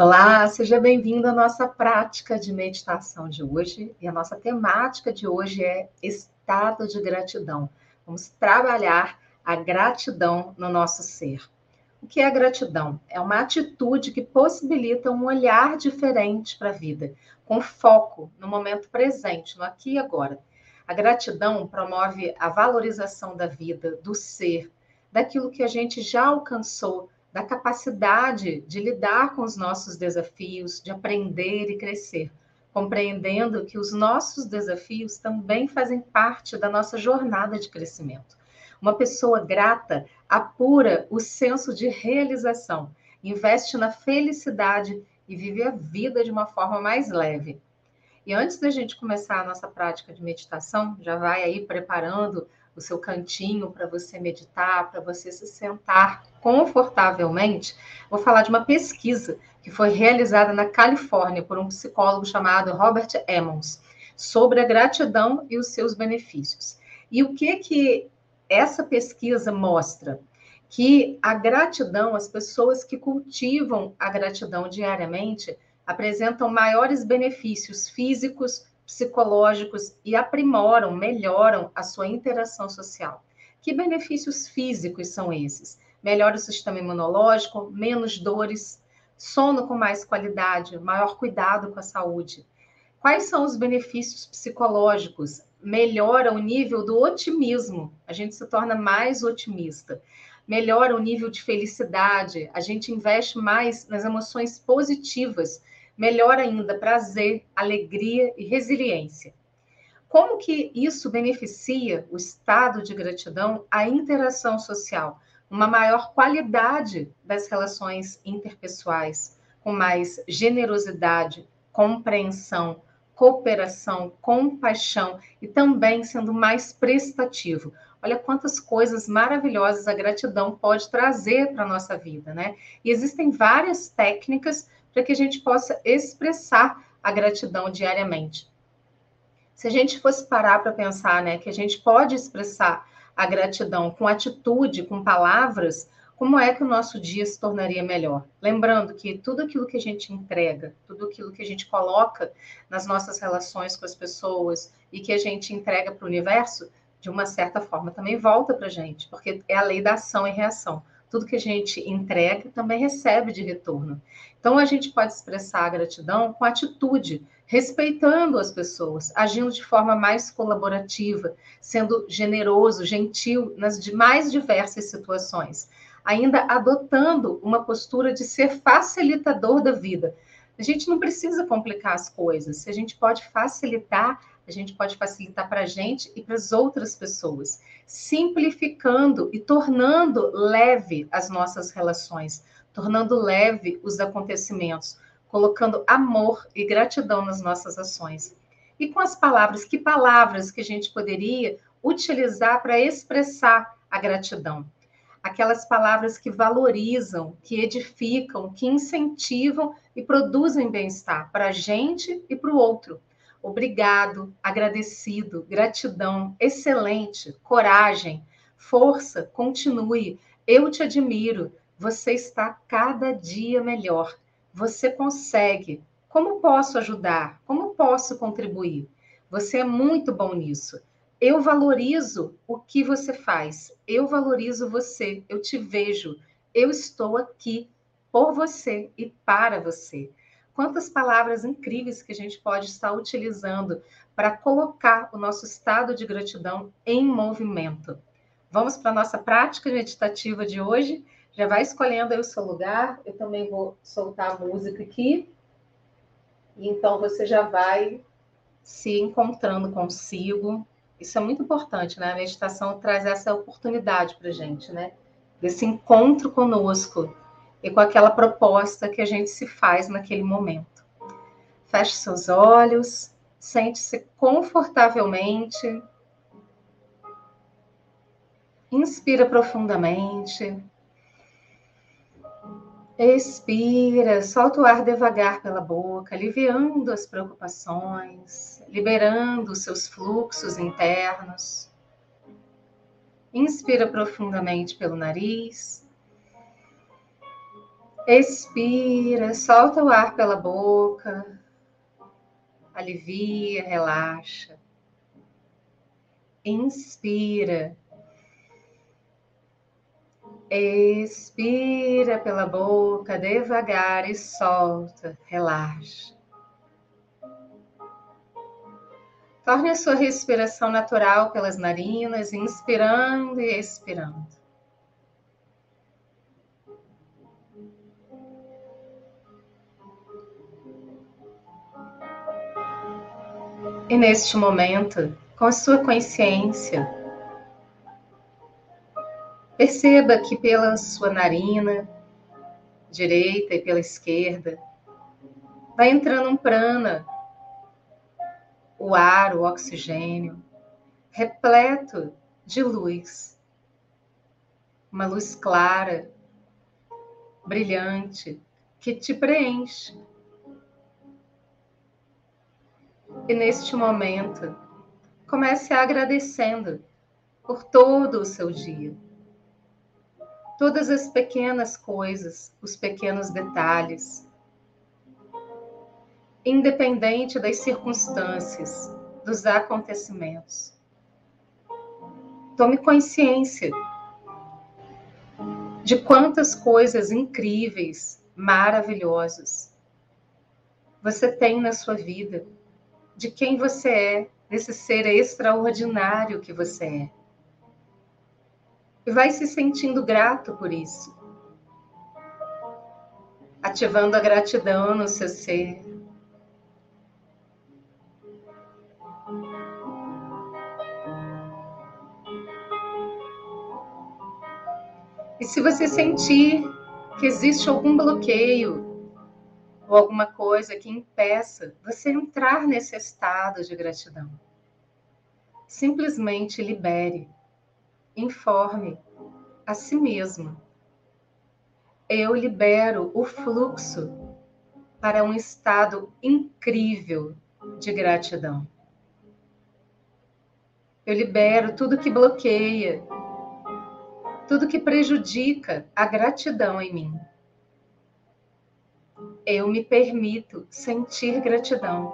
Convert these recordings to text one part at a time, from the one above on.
Olá, seja bem-vindo à nossa prática de meditação de hoje. E a nossa temática de hoje é estado de gratidão. Vamos trabalhar a gratidão no nosso ser. O que é a gratidão? É uma atitude que possibilita um olhar diferente para a vida, com foco no momento presente, no aqui e agora. A gratidão promove a valorização da vida, do ser, daquilo que a gente já alcançou da capacidade de lidar com os nossos desafios, de aprender e crescer, compreendendo que os nossos desafios também fazem parte da nossa jornada de crescimento. Uma pessoa grata apura o senso de realização, investe na felicidade e vive a vida de uma forma mais leve. E antes da gente começar a nossa prática de meditação, já vai aí preparando o seu cantinho para você meditar, para você se sentar confortavelmente, vou falar de uma pesquisa que foi realizada na Califórnia por um psicólogo chamado Robert Emmons sobre a gratidão e os seus benefícios. E o que que essa pesquisa mostra? Que a gratidão, as pessoas que cultivam a gratidão diariamente, apresentam maiores benefícios físicos, psicológicos e aprimoram, melhoram a sua interação social. Que benefícios físicos são esses? Melhora o sistema imunológico, menos dores, sono com mais qualidade, maior cuidado com a saúde. Quais são os benefícios psicológicos? Melhora o nível do otimismo, a gente se torna mais otimista. Melhora o nível de felicidade, a gente investe mais nas emoções positivas, melhor ainda, prazer, alegria e resiliência. Como que isso beneficia o estado de gratidão, a interação social, uma maior qualidade das relações interpessoais, com mais generosidade, compreensão, cooperação, compaixão e também sendo mais prestativo. Olha quantas coisas maravilhosas a gratidão pode trazer para a nossa vida, né? E existem várias técnicas para que a gente possa expressar a gratidão diariamente. Se a gente fosse parar para pensar, né, que a gente pode expressar a gratidão com atitude, com palavras, como é que o nosso dia se tornaria melhor? Lembrando que tudo aquilo que a gente entrega, tudo aquilo que a gente coloca nas nossas relações com as pessoas e que a gente entrega para o universo, de uma certa forma também volta para a gente, porque é a lei da ação e reação tudo que a gente entrega também recebe de retorno. Então, a gente pode expressar a gratidão com atitude, respeitando as pessoas, agindo de forma mais colaborativa, sendo generoso, gentil nas mais diversas situações, ainda adotando uma postura de ser facilitador da vida. A gente não precisa complicar as coisas, a gente pode facilitar a gente pode facilitar para a gente e para as outras pessoas, simplificando e tornando leve as nossas relações, tornando leve os acontecimentos, colocando amor e gratidão nas nossas ações. E com as palavras, que palavras que a gente poderia utilizar para expressar a gratidão? Aquelas palavras que valorizam, que edificam, que incentivam e produzem bem-estar para a gente e para o outro obrigado, agradecido, gratidão, excelente, coragem, força, continue. Eu te admiro. Você está cada dia melhor. Você consegue. Como posso ajudar? Como posso contribuir? Você é muito bom nisso. Eu valorizo o que você faz. Eu valorizo você. Eu te vejo. Eu estou aqui por você e para você quantas palavras incríveis que a gente pode estar utilizando para colocar o nosso estado de gratidão em movimento. Vamos para a nossa prática meditativa de hoje. Já vai escolhendo aí o seu lugar. Eu também vou soltar a música aqui. E então você já vai se encontrando consigo. Isso é muito importante, né? A meditação traz essa oportunidade para gente, né? Desse encontro conosco e com aquela proposta que a gente se faz naquele momento. Feche seus olhos, sente-se confortavelmente. Inspira profundamente. Expira, solta o ar devagar pela boca, aliviando as preocupações, liberando os seus fluxos internos. Inspira profundamente pelo nariz Expira, solta o ar pela boca, alivia, relaxa. Inspira. Expira pela boca devagar e solta, relaxa. Torne a sua respiração natural pelas narinas, inspirando e expirando. E neste momento, com a sua consciência, perceba que pela sua narina direita e pela esquerda vai entrando um prana, o ar, o oxigênio, repleto de luz. Uma luz clara, brilhante, que te preenche E neste momento, comece agradecendo por todo o seu dia. Todas as pequenas coisas, os pequenos detalhes. Independente das circunstâncias, dos acontecimentos. Tome consciência de quantas coisas incríveis, maravilhosas você tem na sua vida de quem você é, desse ser extraordinário que você é. E vai se sentindo grato por isso. Ativando a gratidão no seu ser. E se você sentir que existe algum bloqueio ou alguma coisa que impeça você entrar nesse estado de gratidão. Simplesmente libere, informe a si mesmo. Eu libero o fluxo para um estado incrível de gratidão. Eu libero tudo que bloqueia, tudo que prejudica a gratidão em mim eu me permito sentir gratidão.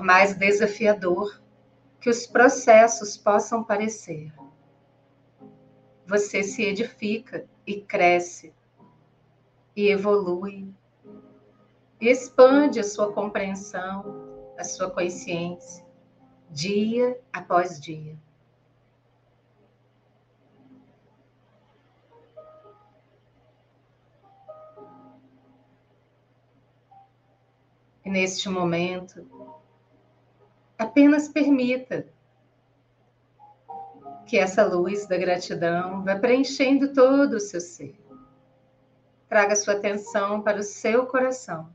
Por mais desafiador que os processos possam parecer, você se edifica e cresce, e evolui, e expande a sua compreensão, a sua consciência, dia após dia. neste momento, apenas permita que essa luz da gratidão vá preenchendo todo o seu ser. Traga sua atenção para o seu coração.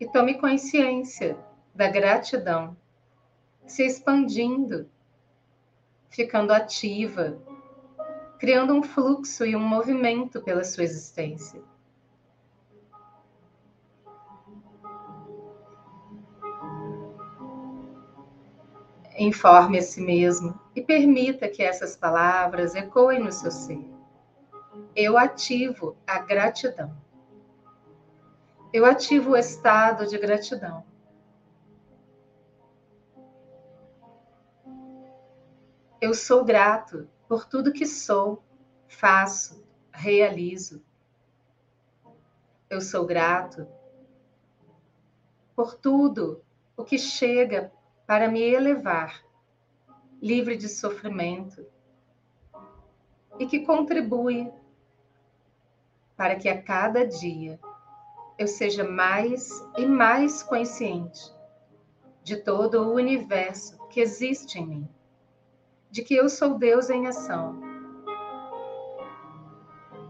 E tome consciência da gratidão se expandindo, ficando ativa criando um fluxo e um movimento pela sua existência. Informe a si mesmo e permita que essas palavras ecoem no seu ser. Eu ativo a gratidão. Eu ativo o estado de gratidão. Eu sou grato por tudo que sou, faço, realizo. Eu sou grato por tudo o que chega para me elevar, livre de sofrimento, e que contribui para que a cada dia eu seja mais e mais consciente de todo o universo que existe em mim de que eu sou Deus em ação,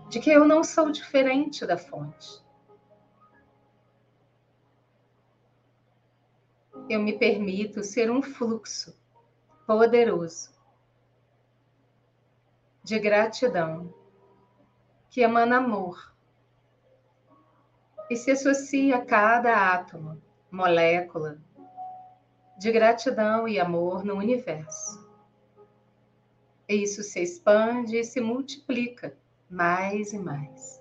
de que eu não sou diferente da fonte. Eu me permito ser um fluxo poderoso de gratidão que emana amor e se associa a cada átomo, molécula, de gratidão e amor no universo. E isso se expande e se multiplica mais e mais.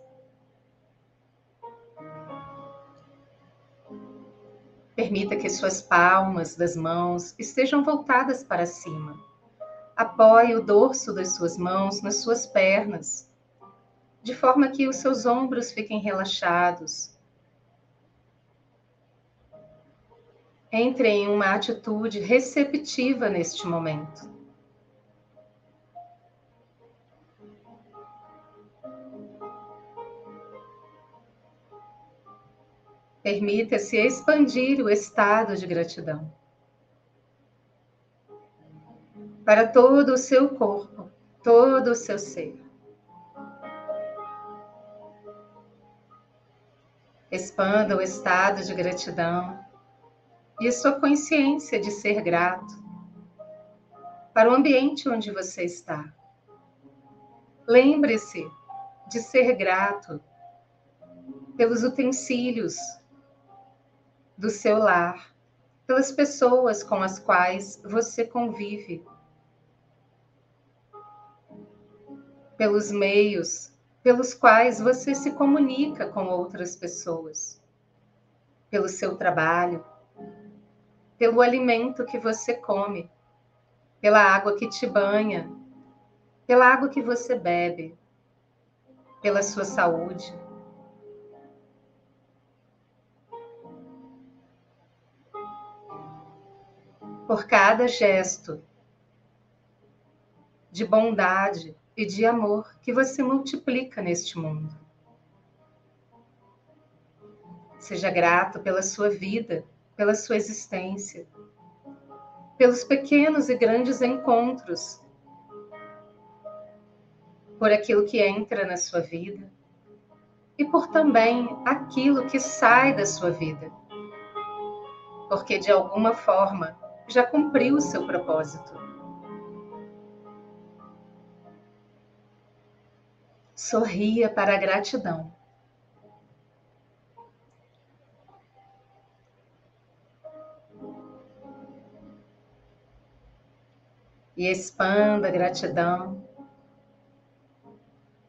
Permita que suas palmas das mãos estejam voltadas para cima. Apoie o dorso das suas mãos nas suas pernas, de forma que os seus ombros fiquem relaxados. Entre em uma atitude receptiva neste momento. Permita-se expandir o estado de gratidão para todo o seu corpo, todo o seu ser. Expanda o estado de gratidão e a sua consciência de ser grato para o ambiente onde você está. Lembre-se de ser grato pelos utensílios do seu lar, pelas pessoas com as quais você convive, pelos meios pelos quais você se comunica com outras pessoas, pelo seu trabalho, pelo alimento que você come, pela água que te banha, pela água que você bebe, pela sua saúde. Por cada gesto de bondade e de amor que você multiplica neste mundo. Seja grato pela sua vida, pela sua existência, pelos pequenos e grandes encontros, por aquilo que entra na sua vida e por também aquilo que sai da sua vida. Porque de alguma forma já cumpriu o seu propósito. Sorria para a gratidão. E expanda a gratidão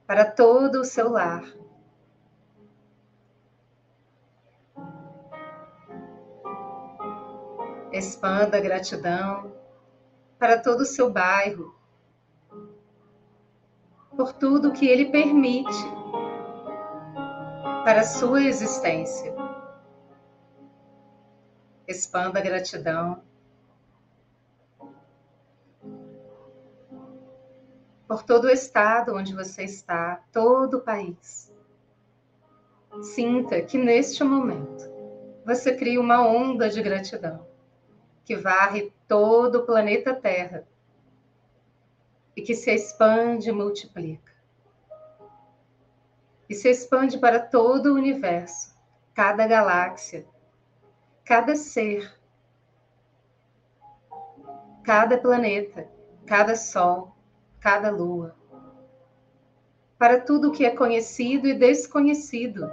para todo o seu lar. Expanda gratidão para todo o seu bairro, por tudo que ele permite para a sua existência. Expanda gratidão por todo o estado onde você está, todo o país. Sinta que neste momento você cria uma onda de gratidão que varre todo o planeta Terra e que se expande e multiplica. E se expande para todo o universo, cada galáxia, cada ser, cada planeta, cada sol, cada lua, para tudo que é conhecido e desconhecido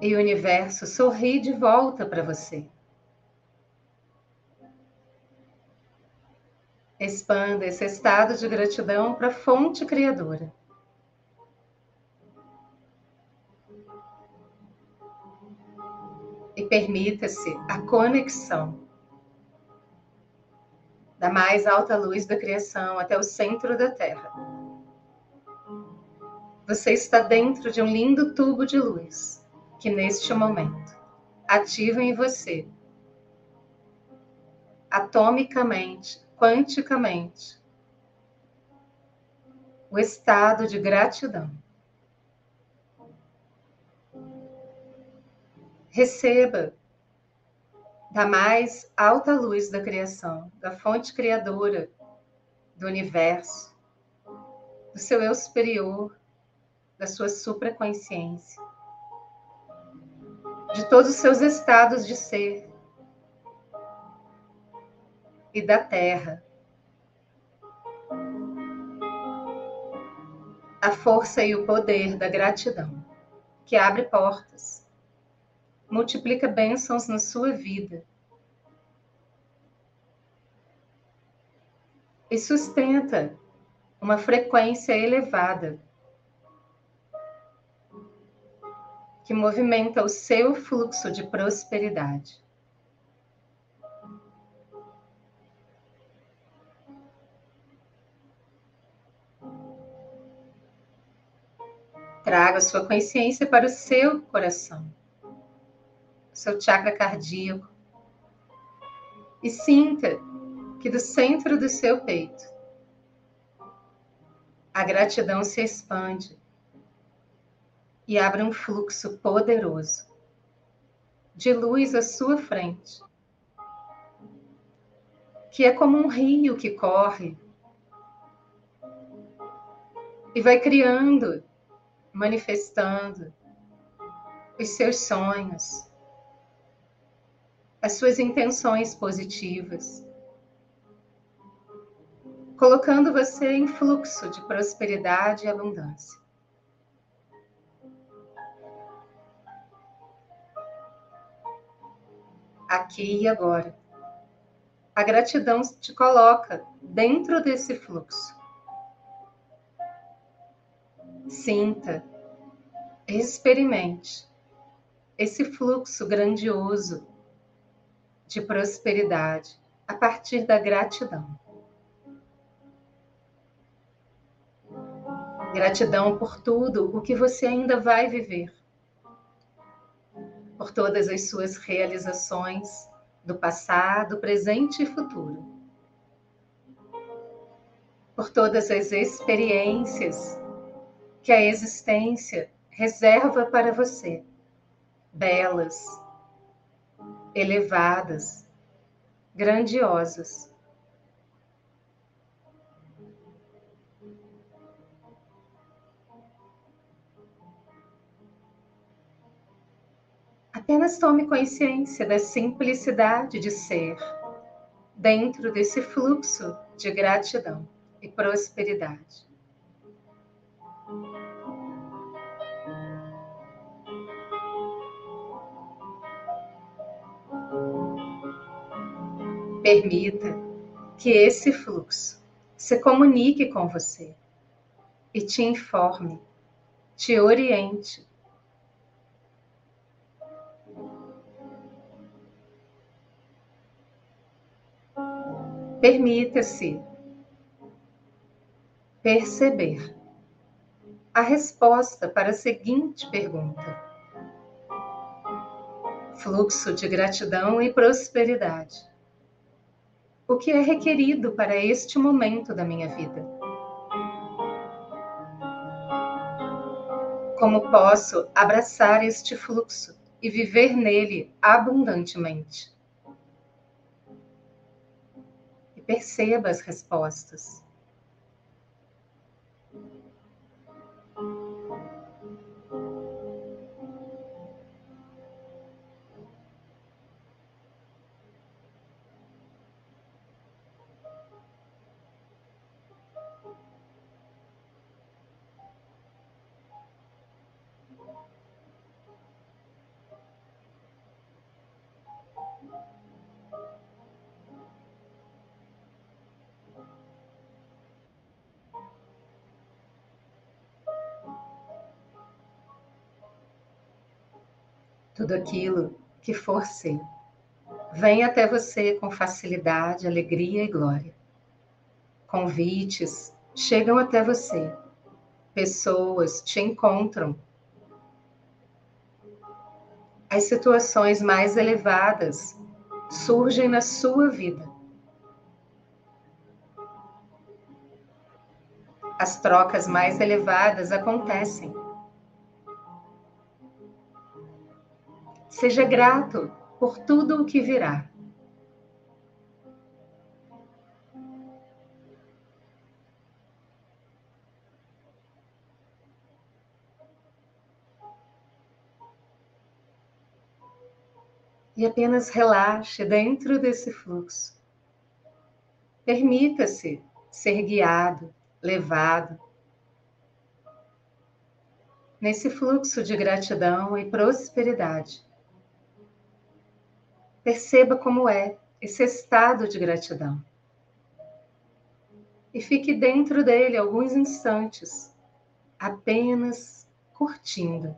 e o universo sorri de volta para você. Expanda esse estado de gratidão para a fonte criadora. E permita-se a conexão da mais alta luz da criação até o centro da Terra. Você está dentro de um lindo tubo de luz que neste momento ativa em você, atomicamente, quanticamente, o estado de gratidão. Receba da mais alta luz da criação, da fonte criadora do universo, do seu eu superior, da sua supraconsciência de todos os seus estados de ser e da terra. A força e o poder da gratidão que abre portas, multiplica bênçãos na sua vida. E sustenta uma frequência elevada que movimenta o seu fluxo de prosperidade. Traga sua consciência para o seu coração, seu chakra cardíaco, e sinta que do centro do seu peito a gratidão se expande e abre um fluxo poderoso de luz à sua frente, que é como um rio que corre e vai criando manifestando os seus sonhos, as suas intenções positivas, colocando você em fluxo de prosperidade e abundância. Aqui e agora. A gratidão te coloca dentro desse fluxo Sinta, experimente esse fluxo grandioso de prosperidade a partir da gratidão. Gratidão por tudo o que você ainda vai viver, por todas as suas realizações do passado, presente e futuro, por todas as experiências que a existência reserva para você, belas, elevadas, grandiosas. Apenas tome consciência da simplicidade de ser dentro desse fluxo de gratidão e prosperidade. Permita que esse fluxo se comunique com você e te informe, te oriente. Permita-se perceber a resposta para a seguinte pergunta: fluxo de gratidão e prosperidade. O que é requerido para este momento da minha vida? Como posso abraçar este fluxo e viver nele abundantemente? Perceba as respostas. Tudo aquilo que for seu. Vem até você com facilidade, alegria e glória. Convites chegam até você. Pessoas te encontram. As situações mais elevadas surgem na sua vida. As trocas mais elevadas acontecem. Seja grato por tudo o que virá. E apenas relaxe dentro desse fluxo. Permita-se ser guiado, levado nesse fluxo de gratidão e prosperidade Perceba como é esse estado de gratidão. E fique dentro dele alguns instantes, apenas curtindo.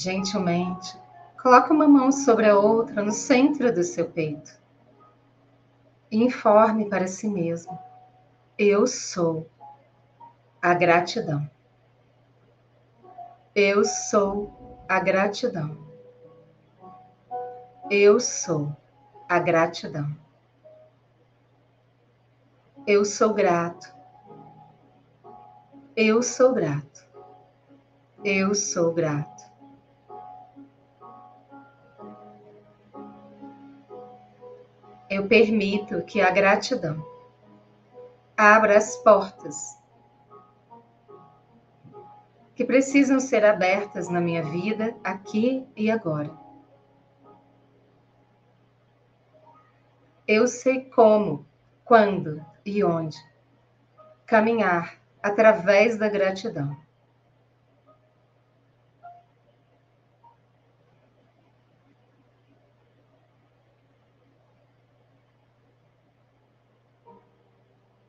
Gentilmente, coloque uma mão sobre a outra no centro do seu peito e informe para si mesmo: Eu sou a gratidão. Eu sou a gratidão. Eu sou a gratidão. Eu sou grato. Eu sou grato. Eu sou grato. Permito que a gratidão abra as portas que precisam ser abertas na minha vida aqui e agora. Eu sei como, quando e onde caminhar através da gratidão.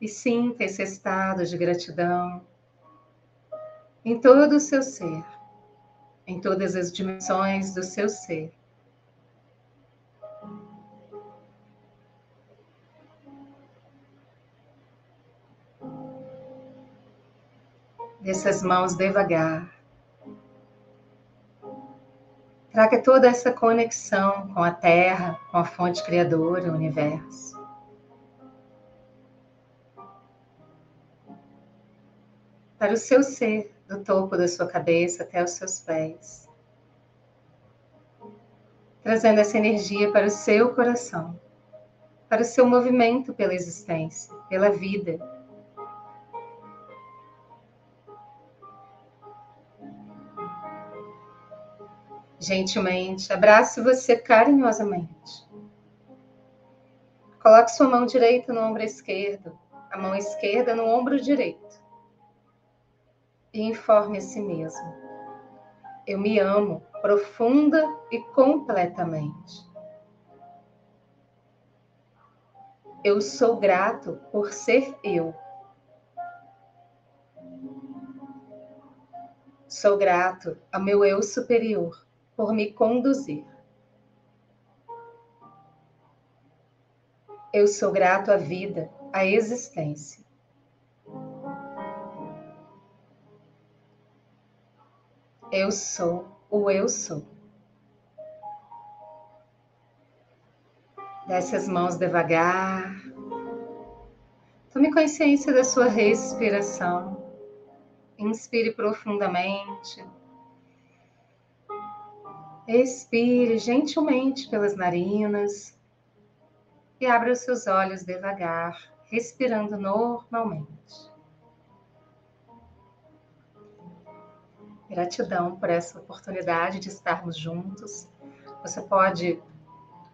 E sinta esse estado de gratidão em todo o seu ser, em todas as dimensões do seu ser. Desce as mãos devagar. Traga toda essa conexão com a Terra, com a fonte criadora, o universo. Para o seu ser, do topo da sua cabeça até os seus pés. Trazendo essa energia para o seu coração, para o seu movimento pela existência, pela vida. Gentilmente, abrace você carinhosamente. Coloque sua mão direita no ombro esquerdo, a mão esquerda no ombro direito e informe a si mesmo. Eu me amo profunda e completamente. Eu sou grato por ser eu. Sou grato ao meu eu superior por me conduzir. Eu sou grato à vida, à existência. Eu sou o eu sou. Desce as mãos devagar. Tome consciência da sua respiração. Inspire profundamente. Expire gentilmente pelas narinas e abra os seus olhos devagar, respirando normalmente. Gratidão por essa oportunidade de estarmos juntos. Você pode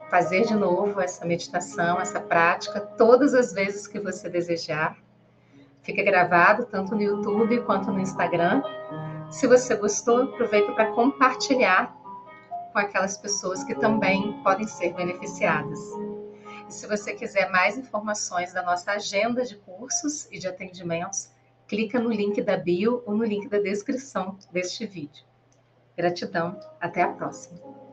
fazer de novo essa meditação, essa prática, todas as vezes que você desejar. Fica gravado tanto no YouTube quanto no Instagram. Se você gostou, aproveita para compartilhar com aquelas pessoas que também podem ser beneficiadas. E se você quiser mais informações da nossa agenda de cursos e de atendimentos, clica no link da bio ou no link da descrição deste vídeo. Gratidão, até a próxima!